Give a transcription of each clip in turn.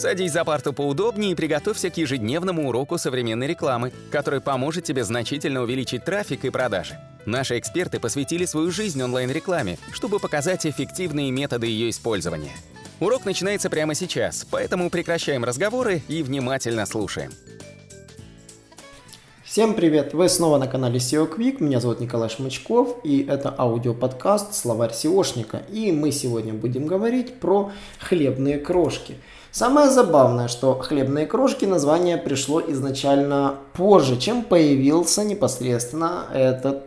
Садись за парту поудобнее и приготовься к ежедневному уроку современной рекламы, который поможет тебе значительно увеличить трафик и продажи. Наши эксперты посвятили свою жизнь онлайн-рекламе, чтобы показать эффективные методы ее использования. Урок начинается прямо сейчас, поэтому прекращаем разговоры и внимательно слушаем. Всем привет! Вы снова на канале SEO Quick. Меня зовут Николай Шмычков и это аудиоподкаст «Словарь SEOшника». И мы сегодня будем говорить про хлебные крошки. Самое забавное, что хлебные крошки название пришло изначально позже, чем появился непосредственно этот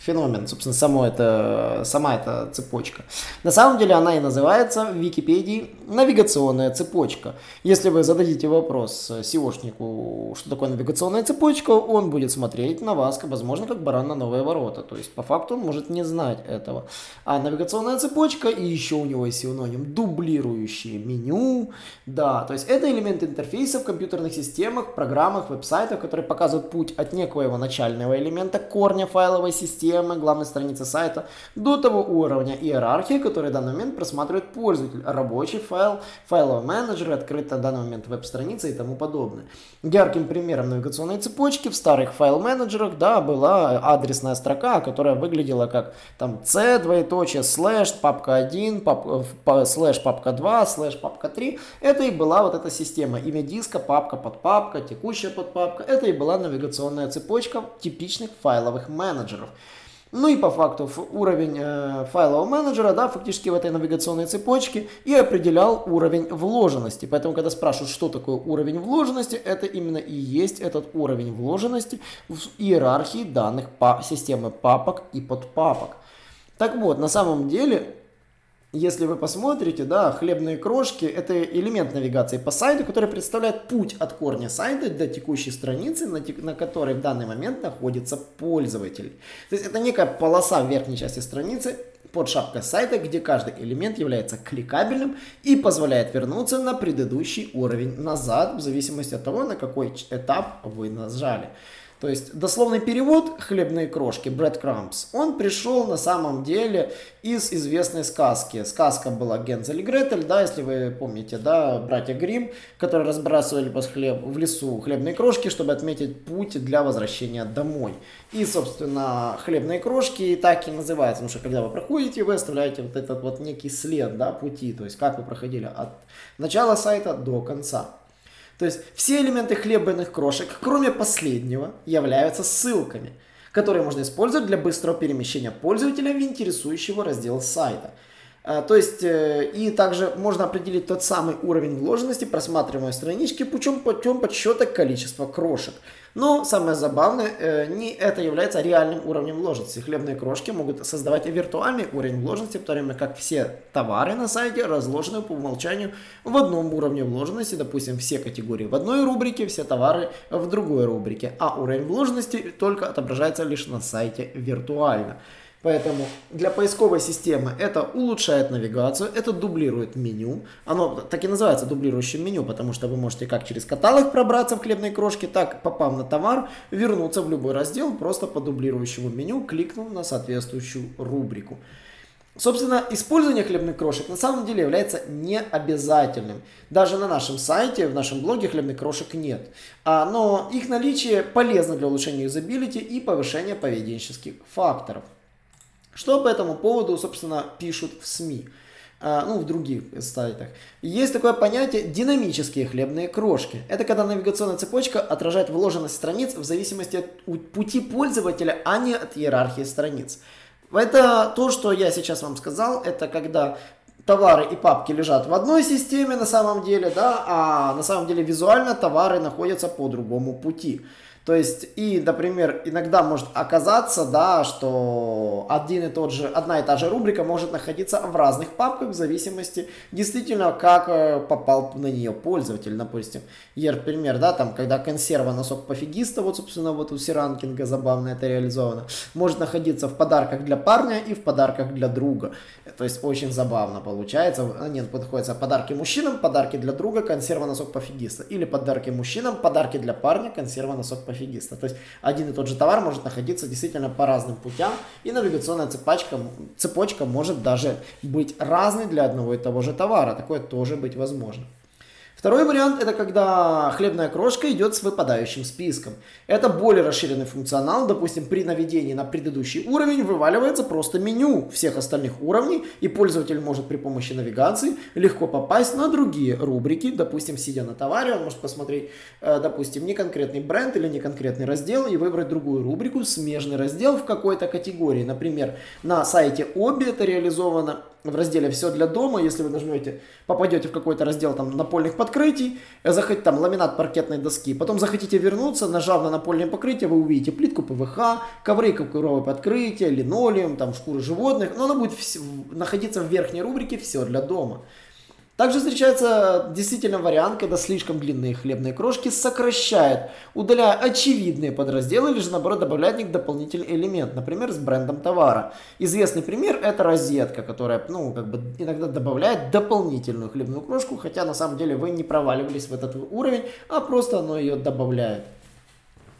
феномен, собственно, само это, сама эта цепочка. На самом деле она и называется в Википедии навигационная цепочка. Если вы зададите вопрос SEOшнику, что такое навигационная цепочка, он будет смотреть на вас, возможно, как баран на новые ворота. То есть, по факту, он может не знать этого. А навигационная цепочка, и еще у него есть синоним, дублирующее меню. Да, то есть это элемент интерфейса в компьютерных системах, программах, веб-сайтах, которые показывают путь от некоего начального элемента корня файловой системы системы, главной страницы сайта, до того уровня иерархии, который в данный момент просматривает пользователь, рабочий файл, файловый менеджер, открытая в данный момент веб-страница и тому подобное. Ярким примером навигационной цепочки в старых файл-менеджерах, да, была адресная строка, которая выглядела как там c, двоеточие, слэш, папка 1, пап, слэш, папка 2, слэш, папка 3. Это и была вот эта система. Имя диска, папка, подпапка, текущая подпапка. Это и была навигационная цепочка типичных файловых менеджеров. Ну и по факту уровень э, файлового менеджера, да, фактически в этой навигационной цепочке и определял уровень вложенности. Поэтому, когда спрашивают, что такое уровень вложенности, это именно и есть этот уровень вложенности в иерархии данных по системы папок и подпапок. Так вот, на самом деле если вы посмотрите, да, хлебные крошки – это элемент навигации по сайту, который представляет путь от корня сайта до текущей страницы, на, тек, на которой в данный момент находится пользователь. То есть это некая полоса в верхней части страницы под шапкой сайта, где каждый элемент является кликабельным и позволяет вернуться на предыдущий уровень назад, в зависимости от того, на какой этап вы нажали. То есть дословный перевод «хлебные крошки» breadcrumbs, он пришел на самом деле из известной сказки. Сказка была Гензель и Гретель, да, если вы помните, да, братья Грим, которые разбрасывали по хлеб, в лесу хлебные крошки, чтобы отметить путь для возвращения домой. И, собственно, хлебные крошки так и называются, потому что когда вы проходите, вы оставляете вот этот вот некий след, да, пути, то есть как вы проходили от начала сайта до конца. То есть все элементы хлебных крошек, кроме последнего, являются ссылками, которые можно использовать для быстрого перемещения пользователя в интересующего раздела сайта. А, то есть, э, и также можно определить тот самый уровень вложенности просматриваемой странички путем, путем подсчета количества крошек. Но самое забавное, э, не это является реальным уровнем вложенности. Хлебные крошки могут создавать виртуальный уровень вложенности, в то время как все товары на сайте разложены по умолчанию в одном уровне вложенности. Допустим, все категории в одной рубрике, все товары в другой рубрике. А уровень вложенности только отображается лишь на сайте виртуально. Поэтому для поисковой системы это улучшает навигацию, это дублирует меню. Оно так и называется дублирующим меню, потому что вы можете как через каталог пробраться в хлебные крошки, так попав на товар, вернуться в любой раздел просто по дублирующему меню, кликнув на соответствующую рубрику. Собственно, использование хлебных крошек на самом деле является необязательным. Даже на нашем сайте, в нашем блоге хлебных крошек нет. А, но их наличие полезно для улучшения юзабилити и повышения поведенческих факторов. Что по этому поводу, собственно, пишут в СМИ? А, ну, в других сайтах. Есть такое понятие динамические хлебные крошки. Это когда навигационная цепочка отражает вложенность страниц в зависимости от пути пользователя, а не от иерархии страниц. Это то, что я сейчас вам сказал, это когда товары и папки лежат в одной системе на самом деле, да, а на самом деле визуально товары находятся по другому пути. То есть, и, например, иногда может оказаться, да, что один и тот же, одна и та же рубрика может находиться в разных папках в зависимости действительно, как э, попал на нее пользователь, допустим. Ер, пример, да, там, когда консерва носок пофигиста, вот, собственно, вот у Сиранкинга забавно это реализовано, может находиться в подарках для парня и в подарках для друга. То есть, очень забавно получается. А, нет, подходится подарки мужчинам, подарки для друга, консерва носок пофигиста. Или подарки мужчинам, подарки для парня, консерва носок пофигиста пофигиста. То есть один и тот же товар может находиться действительно по разным путям, и навигационная цепочка, цепочка может даже быть разной для одного и того же товара. Такое тоже быть возможно. Второй вариант это когда хлебная крошка идет с выпадающим списком. Это более расширенный функционал, допустим, при наведении на предыдущий уровень вываливается просто меню всех остальных уровней, и пользователь может при помощи навигации легко попасть на другие рубрики, допустим, сидя на товаре, он может посмотреть, э, допустим, не конкретный бренд или не конкретный раздел и выбрать другую рубрику, смежный раздел в какой-то категории. Например, на сайте Оби это реализовано в разделе «Все для дома», если вы нажмете, попадете в какой-то раздел там напольных подкрытий, э, захотите там ламинат паркетной доски, потом захотите вернуться, нажав на напольное покрытие, вы увидите плитку ПВХ, ковры ковровое подкрытие, линолеум, там шкуры животных, но оно будет находиться в верхней рубрике «Все для дома». Также встречается действительно вариант, когда слишком длинные хлебные крошки сокращает, удаляя очевидные подразделы или же наоборот добавляет в них дополнительный элемент, например, с брендом товара. Известный пример это розетка, которая ну, как бы иногда добавляет дополнительную хлебную крошку, хотя на самом деле вы не проваливались в этот уровень, а просто оно ее добавляет.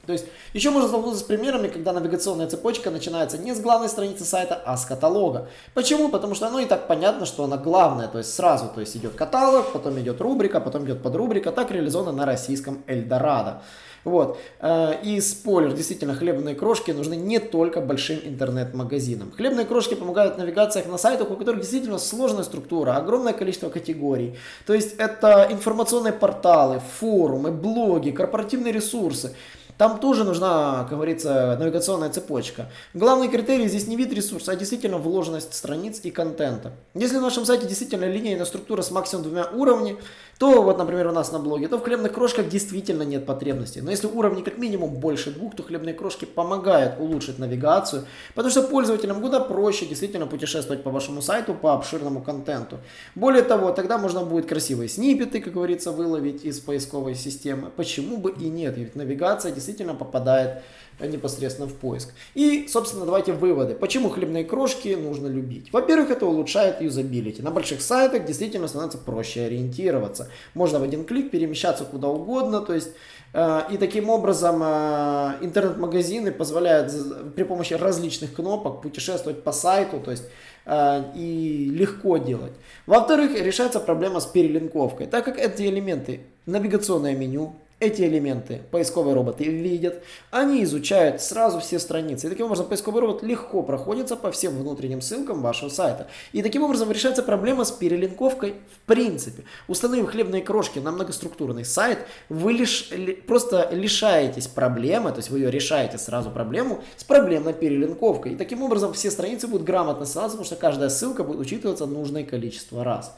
То есть еще можно столкнуться с примерами, когда навигационная цепочка начинается не с главной страницы сайта, а с каталога. Почему? Потому что оно и так понятно, что она главная, то есть сразу, то есть идет каталог, потом идет рубрика, потом идет подрубрика, так реализовано на российском Эльдорадо. Вот. Э, и спойлер, действительно, хлебные крошки нужны не только большим интернет-магазинам. Хлебные крошки помогают в навигациях на сайтах, у которых действительно сложная структура, огромное количество категорий. То есть это информационные порталы, форумы, блоги, корпоративные ресурсы. Там тоже нужна, как говорится, навигационная цепочка. Главный критерий здесь не вид ресурса, а действительно вложенность страниц и контента. Если на нашем сайте действительно линейная структура с максимум двумя уровнями, то вот, например, у нас на блоге, то в хлебных крошках действительно нет потребности. Но если уровни как минимум больше двух, то хлебные крошки помогают улучшить навигацию, потому что пользователям куда проще действительно путешествовать по вашему сайту по обширному контенту. Более того, тогда можно будет красивые снипеты, как говорится, выловить из поисковой системы. Почему бы и нет? Ведь навигация действительно попадает непосредственно в поиск. И, собственно, давайте выводы. Почему хлебные крошки нужно любить? Во-первых, это улучшает юзабилити. На больших сайтах действительно становится проще ориентироваться. Можно в один клик перемещаться куда угодно, то есть э, и таким образом э, интернет-магазины позволяют при помощи различных кнопок путешествовать по сайту, то есть э, и легко делать. Во-вторых, решается проблема с перелинковкой, так как эти элементы навигационное меню, эти элементы поисковые роботы видят, они изучают сразу все страницы. И таким образом поисковый робот легко проходится по всем внутренним ссылкам вашего сайта. И таким образом решается проблема с перелинковкой в принципе. Установив хлебные крошки на многоструктурный сайт, вы лишь, просто лишаетесь проблемы, то есть вы ее решаете сразу проблему с проблемной перелинковкой. И таким образом все страницы будут грамотно ссылаться, потому что каждая ссылка будет учитываться нужное количество раз.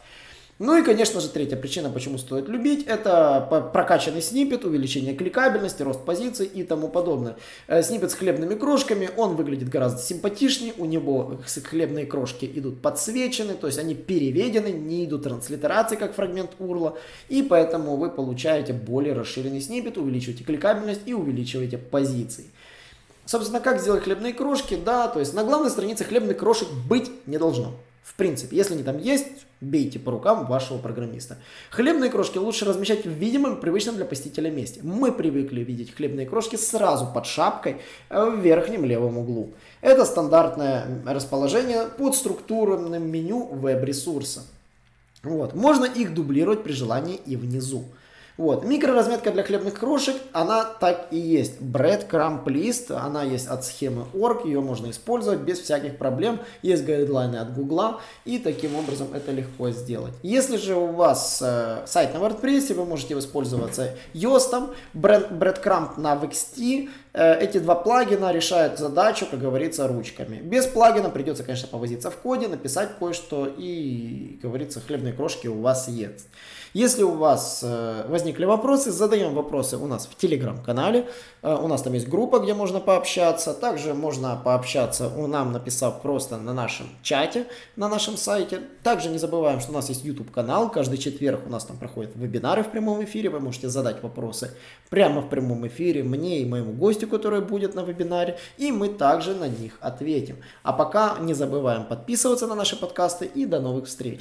Ну и, конечно же, третья причина, почему стоит любить, это прокачанный снипет, увеличение кликабельности, рост позиций и тому подобное. Э, снипет с хлебными крошками, он выглядит гораздо симпатичнее, у него хлебные крошки идут подсвечены, то есть они переведены, не идут транслитерации, как фрагмент урла, и поэтому вы получаете более расширенный снипет, увеличиваете кликабельность и увеличиваете позиции. Собственно, как сделать хлебные крошки? Да, то есть на главной странице хлебных крошек быть не должно. В принципе, если они там есть, бейте по рукам вашего программиста. Хлебные крошки лучше размещать в видимом, привычном для посетителя месте. Мы привыкли видеть хлебные крошки сразу под шапкой э, в верхнем левом углу. Это стандартное расположение под структурным меню веб-ресурса. Вот. Можно их дублировать при желании и внизу. Вот. Микроразметка для хлебных крошек, она так и есть. Breadcrumb list, она есть от схемы org, ее можно использовать без всяких проблем. Есть гайдлайны от Гугла, и таким образом это легко сделать. Если же у вас э, сайт на WordPress, вы можете воспользоваться Yoast, Breadcrumb на VXT, э, эти два плагина решают задачу, как говорится, ручками. Без плагина придется, конечно, повозиться в коде, написать кое-что и, как говорится, хлебные крошки у вас есть. Если у вас э, возникли вопросы, задаем вопросы у нас в телеграм-канале. Э, у нас там есть группа, где можно пообщаться. Также можно пообщаться, у нам написав просто на нашем чате, на нашем сайте. Также не забываем, что у нас есть YouTube канал. Каждый четверг у нас там проходят вебинары в прямом эфире. Вы можете задать вопросы прямо в прямом эфире мне и моему гостю, который будет на вебинаре. И мы также на них ответим. А пока не забываем подписываться на наши подкасты и до новых встреч.